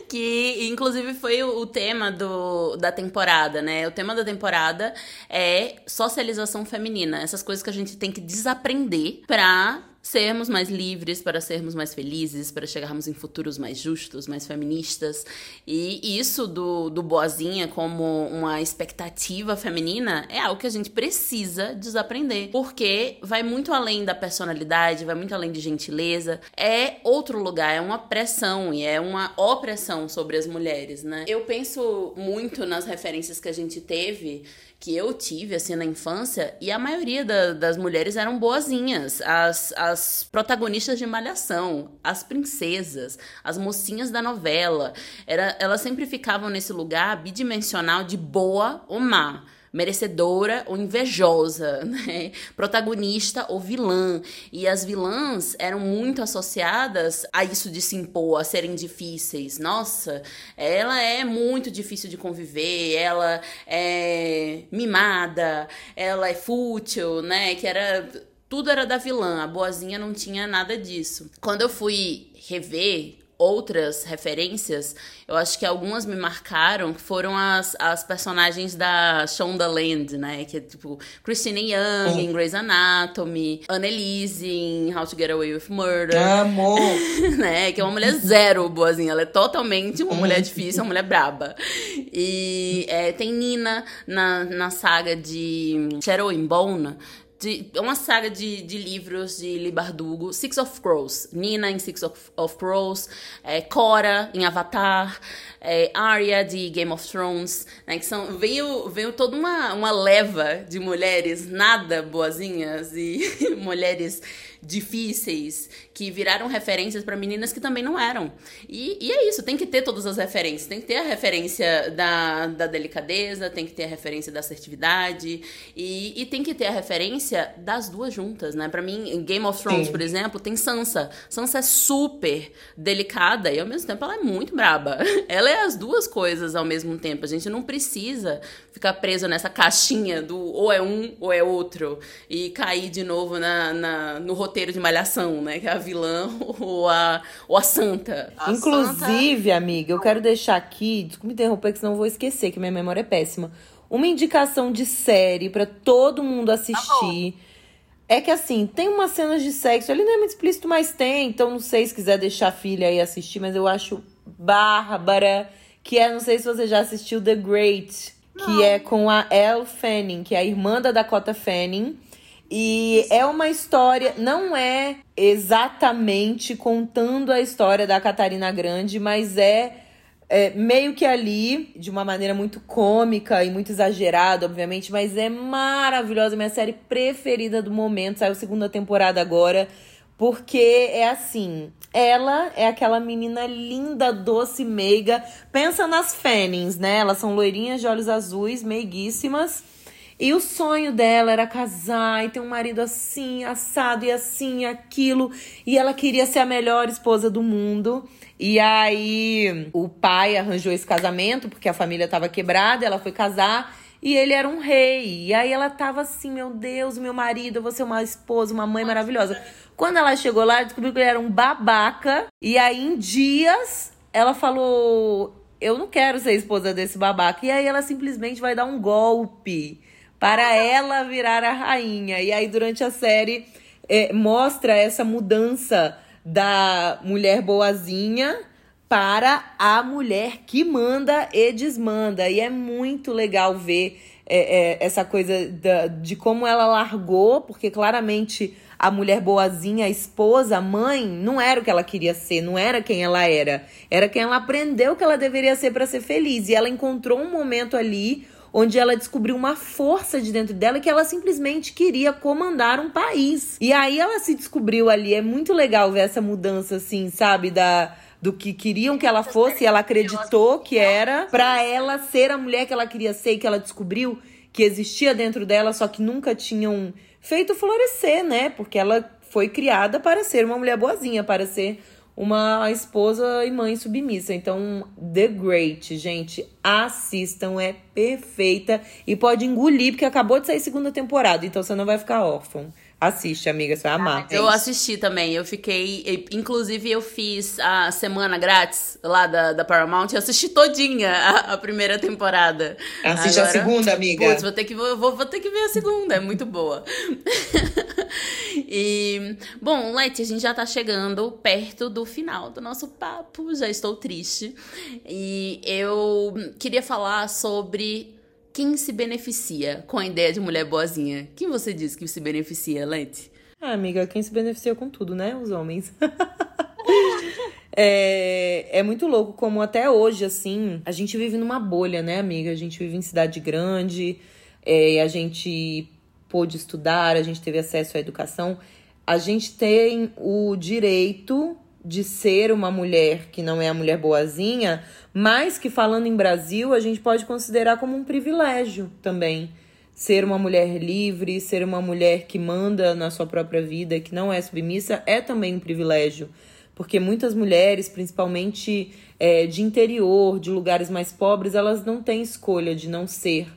que inclusive foi o tema do, da temporada, né? O tema da temporada é socialização feminina, essas coisas que a gente tem que desaprender pra sermos mais livres, para sermos mais felizes, para chegarmos em futuros mais justos, mais feministas. E isso do, do boazinha como uma expectativa feminina é algo que a gente precisa desaprender. Porque vai muito além da personalidade, vai muito além de gentileza. É outro lugar, é uma pressão e é uma opressão sobre as mulheres, né? Eu penso muito nas referências que a gente teve que eu tive, assim, na infância, e a maioria da, das mulheres eram boazinhas. As, as protagonistas de Malhação, as princesas, as mocinhas da novela. Era, elas sempre ficavam nesse lugar bidimensional de boa ou má merecedora ou invejosa, né? protagonista ou vilã. E as vilãs eram muito associadas a isso de se impor, a serem difíceis. Nossa, ela é muito difícil de conviver, ela é mimada, ela é fútil, né? Que era tudo era da vilã, a boazinha não tinha nada disso. Quando eu fui rever outras referências, eu acho que algumas me marcaram, que foram as, as personagens da Shonda Land, né? Que é tipo Christina Young em Grey's Anatomy, Annelise em How to Get Away with Murder. Amor! né? Que é uma mulher zero boazinha. Ela é totalmente uma mulher difícil, uma mulher braba. E é, tem Nina na, na saga de Shadow and Bone, de, é uma saga de, de livros de Lee Bardugo, Six of Crows, Nina em Six of, of Crows, é, Cora em Avatar, é, Arya de Game of Thrones, né, que são, veio, veio toda uma, uma leva de mulheres nada boazinhas e mulheres difíceis que viraram referências para meninas que também não eram. E, e, é isso, tem que ter todas as referências. Tem que ter a referência da, da delicadeza, tem que ter a referência da assertividade e, e tem que ter a referência das duas juntas, né? Para mim, em Game of Thrones, Sim. por exemplo, tem Sansa. Sansa é super delicada e ao mesmo tempo ela é muito braba. Ela é as duas coisas ao mesmo tempo. A gente não precisa ficar preso nessa caixinha do ou é um ou é outro e cair de novo na, na no roteiro de malhação, né? Que é a vilã ou a, ou a santa. A Inclusive, santa... amiga, eu quero deixar aqui, desculpa me interromper, que senão eu vou esquecer, que minha memória é péssima. Uma indicação de série para todo mundo assistir. Tá é que assim, tem umas cenas de sexo, ele não é muito explícito, mas tem, então não sei se quiser deixar a filha aí assistir, mas eu acho bárbara, que é, não sei se você já assistiu The Great, não. que é com a Elle Fanning, que é a irmã da Dakota Fanning. E é uma história, não é exatamente contando a história da Catarina Grande, mas é, é, meio que ali, de uma maneira muito cômica e muito exagerada, obviamente, mas é maravilhosa, minha série preferida do momento. Saiu segunda temporada agora, porque é assim, ela é aquela menina linda, doce, meiga. Pensa nas Fannings, né? Elas são loirinhas de olhos azuis, meiguíssimas e o sonho dela era casar e ter um marido assim, assado e assim, aquilo. E ela queria ser a melhor esposa do mundo. E aí o pai arranjou esse casamento porque a família estava quebrada, ela foi casar e ele era um rei. E aí ela tava assim, meu Deus, meu marido, eu vou ser uma esposa, uma mãe maravilhosa. Quando ela chegou lá, descobriu que ele era um babaca. E aí em dias ela falou: "Eu não quero ser esposa desse babaca". E aí ela simplesmente vai dar um golpe para ela virar a rainha. E aí, durante a série, é, mostra essa mudança da mulher boazinha para a mulher que manda e desmanda. E é muito legal ver é, é, essa coisa da, de como ela largou, porque claramente a mulher boazinha, a esposa, a mãe, não era o que ela queria ser, não era quem ela era. Era quem ela aprendeu que ela deveria ser para ser feliz. E ela encontrou um momento ali onde ela descobriu uma força de dentro dela que ela simplesmente queria comandar um país. E aí ela se descobriu ali. É muito legal ver essa mudança, assim, sabe? Da do que queriam que ela fosse, e ela acreditou que era para ela ser a mulher que ela queria ser e que ela descobriu que existia dentro dela, só que nunca tinham feito florescer, né? Porque ela foi criada para ser uma mulher boazinha, para ser uma esposa e mãe submissa. Então, The Great, gente, assistam, é perfeita e pode engolir porque acabou de sair segunda temporada, então você não vai ficar órfão. Assiste, amiga, você vai amar. Eu assisti também, eu fiquei. Inclusive, eu fiz a semana grátis lá da, da Paramount e assisti todinha a, a primeira temporada. Assiste Agora, a segunda, amiga. Putz, vou ter, que, vou, vou ter que ver a segunda, é muito boa. e, bom, Leti, a gente já tá chegando perto do final do nosso papo, já estou triste. E eu queria falar sobre quem se beneficia com a ideia de mulher boazinha? Quem você diz que se beneficia, Lente? Ah, amiga, quem se beneficia com tudo, né? Os homens. é, é muito louco como até hoje, assim, a gente vive numa bolha, né, amiga? A gente vive em cidade grande, é, a gente pôde estudar, a gente teve acesso à educação. A gente tem o direito de ser uma mulher que não é a mulher boazinha, mas que falando em Brasil, a gente pode considerar como um privilégio também. Ser uma mulher livre, ser uma mulher que manda na sua própria vida, que não é submissa, é também um privilégio. Porque muitas mulheres, principalmente é, de interior, de lugares mais pobres, elas não têm escolha de não ser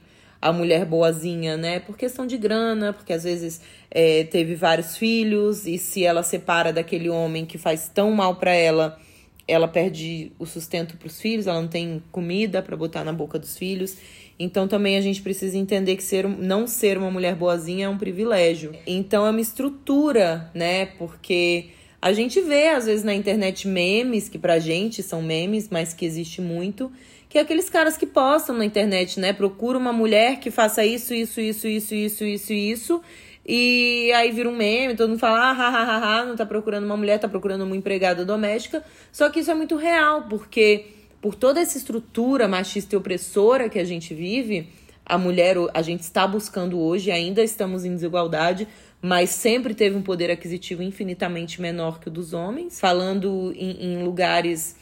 a mulher boazinha, né? Por questão de grana, porque às vezes é, teve vários filhos e se ela separa daquele homem que faz tão mal para ela, ela perde o sustento para os filhos, ela não tem comida para botar na boca dos filhos. Então também a gente precisa entender que ser, não ser uma mulher boazinha é um privilégio. Então é uma estrutura, né? Porque a gente vê às vezes na internet memes que pra gente são memes, mas que existe muito que é aqueles caras que postam na internet, né? Procura uma mulher que faça isso, isso, isso, isso, isso, isso, isso. E aí vira um meme, todo mundo fala, ah, ha, ha, ha, não tá procurando uma mulher, tá procurando uma empregada doméstica. Só que isso é muito real, porque por toda essa estrutura machista e opressora que a gente vive, a mulher, a gente está buscando hoje, ainda estamos em desigualdade, mas sempre teve um poder aquisitivo infinitamente menor que o dos homens. Falando em, em lugares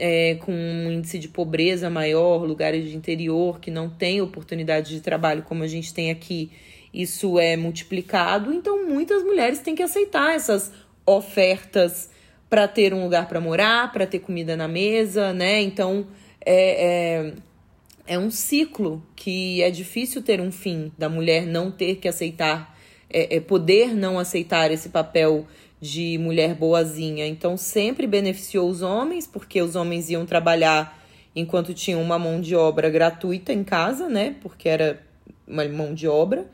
é, com um índice de pobreza maior, lugares de interior que não têm oportunidade de trabalho como a gente tem aqui, isso é multiplicado. Então, muitas mulheres têm que aceitar essas ofertas para ter um lugar para morar, para ter comida na mesa, né? Então, é, é, é, um ciclo que é difícil ter um fim, da mulher não ter que aceitar, é, é poder não aceitar esse papel de mulher boazinha. Então sempre beneficiou os homens, porque os homens iam trabalhar enquanto tinham uma mão de obra gratuita em casa, né? Porque era uma mão de obra.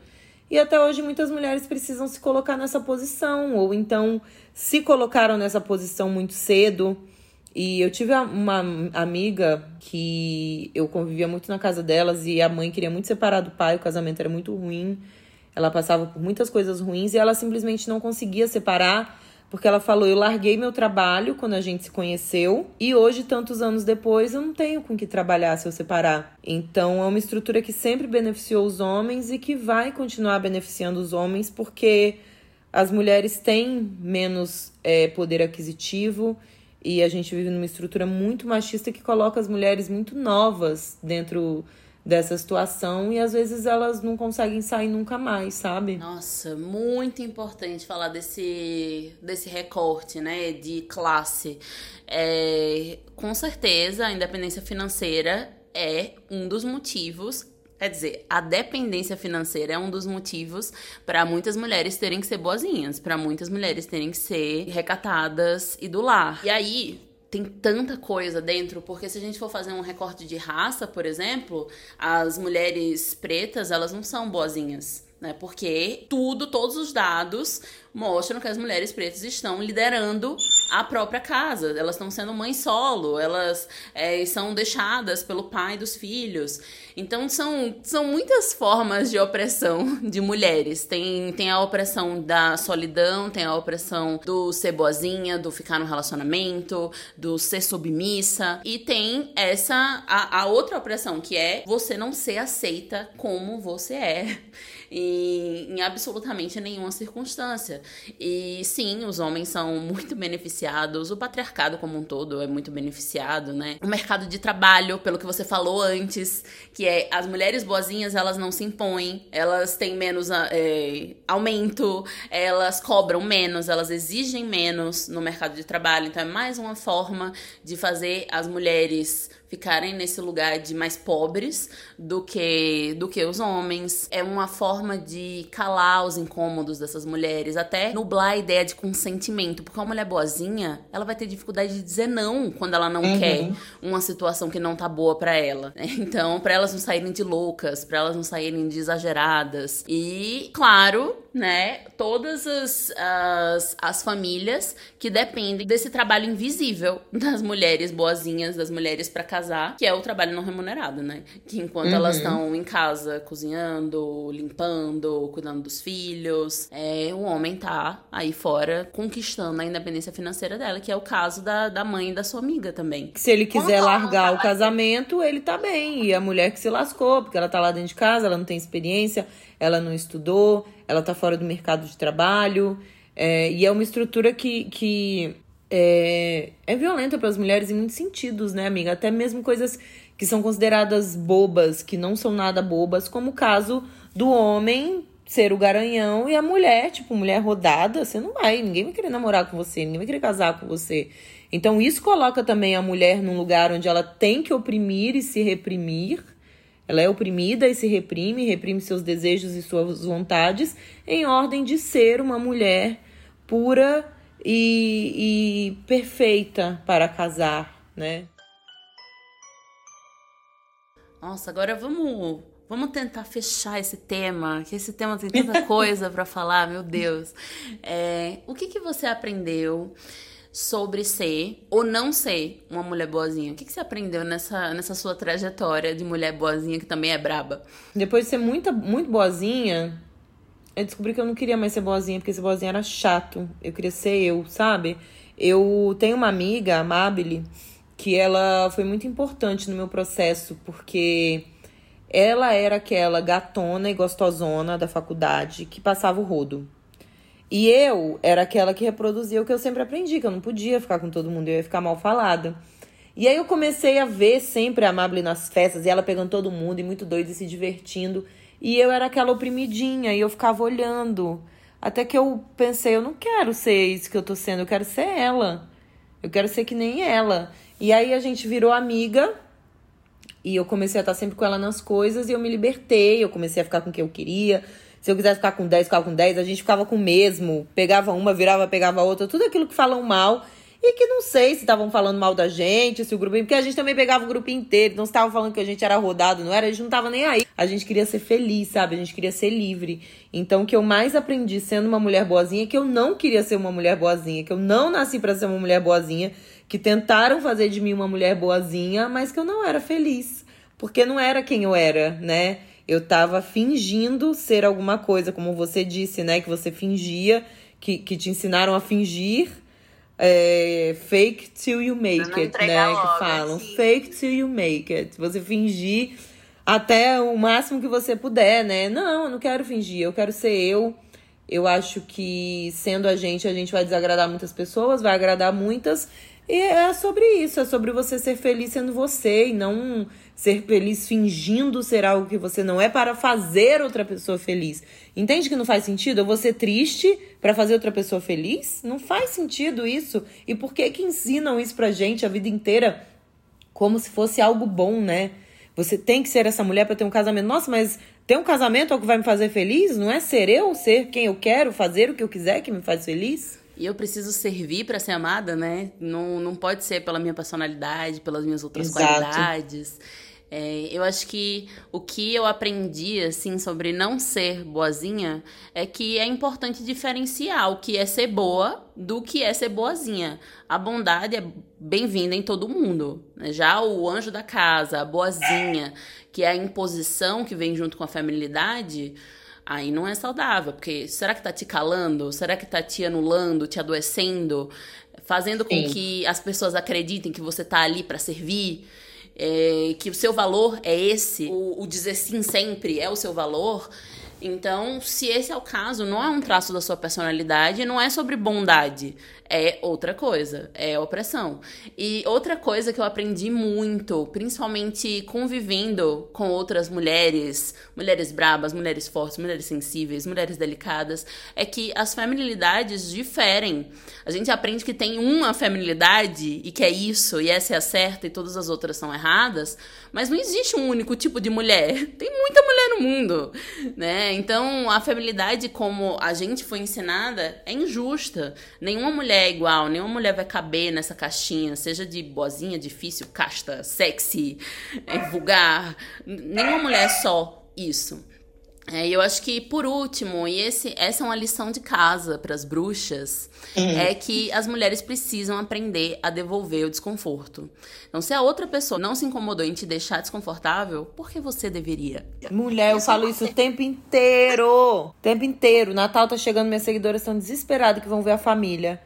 E até hoje muitas mulheres precisam se colocar nessa posição, ou então se colocaram nessa posição muito cedo. E eu tive uma amiga que eu convivia muito na casa delas e a mãe queria muito separar do pai, o casamento era muito ruim. Ela passava por muitas coisas ruins e ela simplesmente não conseguia separar, porque ela falou: Eu larguei meu trabalho quando a gente se conheceu e hoje, tantos anos depois, eu não tenho com que trabalhar se eu separar. Então, é uma estrutura que sempre beneficiou os homens e que vai continuar beneficiando os homens, porque as mulheres têm menos é, poder aquisitivo e a gente vive numa estrutura muito machista que coloca as mulheres muito novas dentro dessa situação e às vezes elas não conseguem sair nunca mais, sabe? Nossa, muito importante falar desse, desse recorte, né, de classe. É, com certeza, a independência financeira é um dos motivos Quer dizer, a dependência financeira é um dos motivos para muitas mulheres terem que ser boazinhas, para muitas mulheres terem que ser recatadas e do lar. E aí, tem tanta coisa dentro, porque se a gente for fazer um recorte de raça, por exemplo, as mulheres pretas, elas não são boazinhas, né? Porque tudo, todos os dados mostram que as mulheres pretas estão liderando a própria casa. Elas estão sendo mãe solo, elas é, são deixadas pelo pai dos filhos. Então são, são muitas formas de opressão de mulheres. Tem, tem a opressão da solidão, tem a opressão do ser boazinha, do ficar no relacionamento, do ser submissa. E tem essa a, a outra opressão, que é você não ser aceita como você é em, em absolutamente nenhuma circunstância. E sim, os homens são muito beneficiados, o patriarcado como um todo é muito beneficiado, né? O mercado de trabalho, pelo que você falou antes, que é as mulheres boazinhas, elas não se impõem, elas têm menos é, aumento, elas cobram menos, elas exigem menos no mercado de trabalho. Então é mais uma forma de fazer as mulheres ficarem nesse lugar de mais pobres do que do que os homens. É uma forma de calar os incômodos dessas mulheres, até nublar a ideia de consentimento, porque uma mulher boazinha, ela vai ter dificuldade de dizer não quando ela não uhum. quer uma situação que não tá boa para ela. Então, para elas não saírem de loucas, para elas não saírem de exageradas. E, claro, né, todas as, as, as famílias que dependem desse trabalho invisível das mulheres boazinhas, das mulheres para casar, que é o trabalho não remunerado, né? Que enquanto uhum. elas estão em casa cozinhando, limpando, cuidando dos filhos, é, o homem tá aí fora conquistando a independência financeira dela, que é o caso da, da mãe da sua amiga também. Se ele quiser largar o casamento, ele tá bem. E a mulher que se lascou, porque ela tá lá dentro de casa, ela não tem experiência, ela não estudou, ela tá fora do mercado de trabalho. É, e é uma estrutura que, que é, é violenta para as mulheres em muitos sentidos, né, amiga? Até mesmo coisas que são consideradas bobas, que não são nada bobas, como o caso do homem ser o garanhão e a mulher, tipo, mulher rodada, você não vai, ninguém vai querer namorar com você, ninguém vai querer casar com você. Então isso coloca também a mulher num lugar onde ela tem que oprimir e se reprimir. Ela é oprimida e se reprime, reprime seus desejos e suas vontades em ordem de ser uma mulher pura e, e perfeita para casar, né? Nossa, agora vamos vamos tentar fechar esse tema, que esse tema tem tanta coisa para falar, meu Deus. É, o que que você aprendeu sobre ser ou não ser uma mulher boazinha? O que, que você aprendeu nessa, nessa sua trajetória de mulher boazinha que também é braba? Depois de ser muito, muito boazinha, eu descobri que eu não queria mais ser boazinha, porque ser boazinha era chato. Eu queria ser eu, sabe? Eu tenho uma amiga, a Mabile, que ela foi muito importante no meu processo, porque ela era aquela gatona e gostosona da faculdade que passava o rodo. E eu era aquela que reproduzia o que eu sempre aprendi, que eu não podia ficar com todo mundo, eu ia ficar mal falada. E aí eu comecei a ver sempre a Amable nas festas, e ela pegando todo mundo, e muito doida e se divertindo. E eu era aquela oprimidinha e eu ficava olhando. Até que eu pensei, eu não quero ser isso que eu tô sendo, eu quero ser ela. Eu quero ser que nem ela. E aí a gente virou amiga e eu comecei a estar sempre com ela nas coisas e eu me libertei, eu comecei a ficar com quem eu queria. Se eu quisesse ficar com 10, ficava com 10, a gente ficava com o mesmo, pegava uma, virava, pegava outra, tudo aquilo que falam mal e que não sei se estavam falando mal da gente, se o grupinho. Porque a gente também pegava o grupo inteiro, não estavam falando que a gente era rodado, não era? A gente não tava nem aí. A gente queria ser feliz, sabe? A gente queria ser livre. Então, o que eu mais aprendi sendo uma mulher boazinha é que eu não queria ser uma mulher boazinha, que eu não nasci para ser uma mulher boazinha, que tentaram fazer de mim uma mulher boazinha, mas que eu não era feliz. Porque não era quem eu era, né? Eu tava fingindo ser alguma coisa, como você disse, né? Que você fingia, que, que te ensinaram a fingir é, fake till you make it, né? Logo, que falam. Assim. Fake till you make it. Você fingir até o máximo que você puder, né? Não, eu não quero fingir, eu quero ser eu. Eu acho que sendo a gente, a gente vai desagradar muitas pessoas, vai agradar muitas. E é sobre isso, é sobre você ser feliz sendo você e não ser feliz fingindo ser algo que você não é para fazer outra pessoa feliz. Entende que não faz sentido? Eu vou ser triste para fazer outra pessoa feliz? Não faz sentido isso. E por que que ensinam isso pra gente a vida inteira como se fosse algo bom, né? Você tem que ser essa mulher para ter um casamento. Nossa, mas ter um casamento é o que vai me fazer feliz? Não é ser eu, ser quem eu quero, fazer o que eu quiser que me faz feliz? E eu preciso servir para ser amada, né? Não, não pode ser pela minha personalidade, pelas minhas outras Exato. qualidades. É, eu acho que o que eu aprendi, assim, sobre não ser boazinha é que é importante diferenciar o que é ser boa do que é ser boazinha. A bondade é bem-vinda em todo mundo. Né? Já o anjo da casa, a boazinha, que é a imposição que vem junto com a feminilidade, aí não é saudável. Porque será que tá te calando? Será que tá te anulando, te adoecendo? Fazendo com Sim. que as pessoas acreditem que você tá ali para servir? É, que o seu valor é esse, o, o dizer sim sempre é o seu valor. Então, se esse é o caso, não é um traço da sua personalidade, não é sobre bondade, é outra coisa, é opressão. E outra coisa que eu aprendi muito, principalmente convivendo com outras mulheres, mulheres brabas, mulheres fortes, mulheres sensíveis, mulheres delicadas, é que as feminilidades diferem. A gente aprende que tem uma feminilidade e que é isso, e essa é a certa e todas as outras são erradas, mas não existe um único tipo de mulher. Tem muita mulher no mundo, né? Então, a feminilidade como a gente foi ensinada é injusta. Nenhuma mulher é igual, nenhuma mulher vai caber nessa caixinha, seja de boazinha, difícil, casta, sexy, é, vulgar. Nenhuma mulher é só isso. É, eu acho que, por último, e esse, essa é uma lição de casa para as bruxas, uhum. é que as mulheres precisam aprender a devolver o desconforto. Então, se a outra pessoa não se incomodou em te deixar desconfortável, por que você deveria? Mulher, eu falo isso o tempo inteiro. O tempo inteiro. Natal tá chegando, minhas seguidoras estão desesperadas que vão ver a família.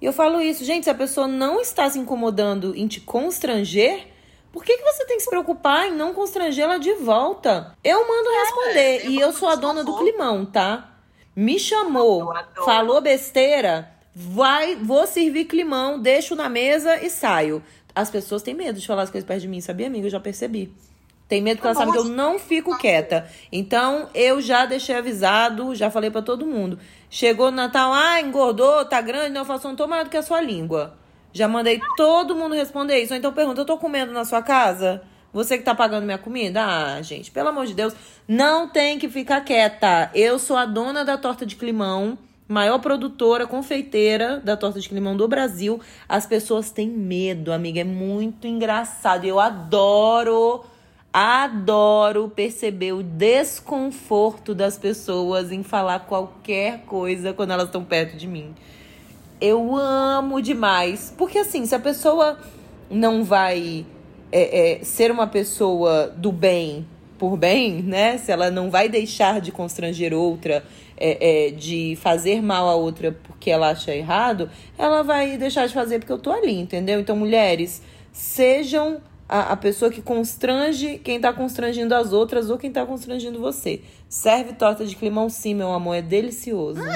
E eu falo isso, gente, se a pessoa não está se incomodando em te constranger, por que, que você tem que se preocupar em não constrangê-la de volta? Eu mando é, responder. e eu sou a dona do climão, tá? Me chamou, falou besteira, vai, vou servir climão, deixo na mesa e saio. As pessoas têm medo de falar as coisas perto de mim, sabia, amiga? Eu já percebi. Tem medo que ela sabe que eu não fico quieta. Então, eu já deixei avisado, já falei para todo mundo. Chegou no Natal, ah, engordou, tá grande, não, eu faço, não tô maior do que a sua língua. Já mandei todo mundo responder isso. Ou então pergunta, eu tô comendo na sua casa? Você que tá pagando minha comida? Ah, gente, pelo amor de Deus, não tem que ficar quieta. Eu sou a dona da torta de climão, maior produtora, confeiteira da torta de climão do Brasil. As pessoas têm medo, amiga, é muito engraçado. Eu adoro Adoro perceber o desconforto das pessoas em falar qualquer coisa quando elas estão perto de mim. Eu amo demais. Porque, assim, se a pessoa não vai é, é, ser uma pessoa do bem por bem, né? Se ela não vai deixar de constranger outra, é, é, de fazer mal a outra porque ela acha errado, ela vai deixar de fazer porque eu tô ali, entendeu? Então, mulheres, sejam a, a pessoa que constrange quem está constrangindo as outras ou quem está constrangindo você. Serve torta de climão sim, meu amor, é delicioso.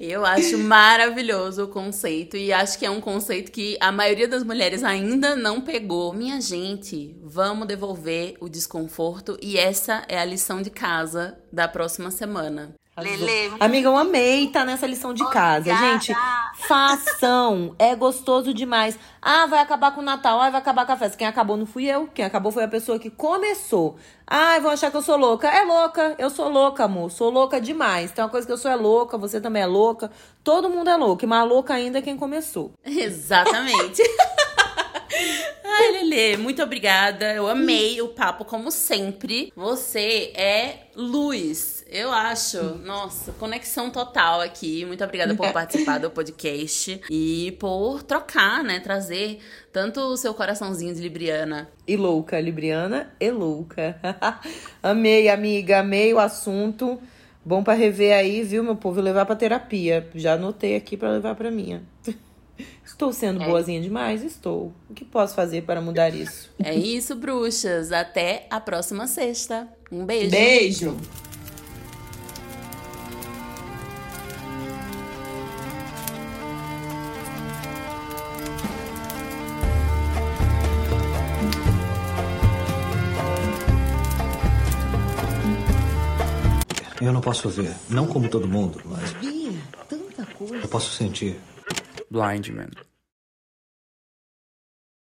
Eu acho maravilhoso o conceito e acho que é um conceito que a maioria das mulheres ainda não pegou. Minha gente, vamos devolver o desconforto e essa é a lição de casa da próxima semana. Lele. Amiga, eu amei estar tá nessa lição de casa. Gente, façam. É gostoso demais. Ah, vai acabar com o Natal. Ah, vai acabar com a festa. Quem acabou não fui eu. Quem acabou foi a pessoa que começou. Ah, vão achar que eu sou louca. É louca. Eu sou louca, amor. Sou louca demais. Tem uma coisa que eu sou é louca. Você também é louca. Todo mundo é louco. E mais louca ainda é quem começou. Exatamente. Ai, Lelê, muito obrigada. Eu amei o papo, como sempre. Você é luz. Eu acho. Nossa, conexão total aqui. Muito obrigada por participar do podcast e por trocar, né? Trazer tanto o seu coraçãozinho de Libriana. E louca, Libriana e louca. amei, amiga. Amei o assunto. Bom para rever aí, viu, meu povo? Levar pra terapia. Já anotei aqui para levar pra minha. Estou sendo é. boazinha demais? Estou. O que posso fazer para mudar isso? É isso, bruxas. Até a próxima sexta. Um beijo. Beijo. Eu não posso ver, não como todo mundo, mas. Eu posso sentir. Blind Man.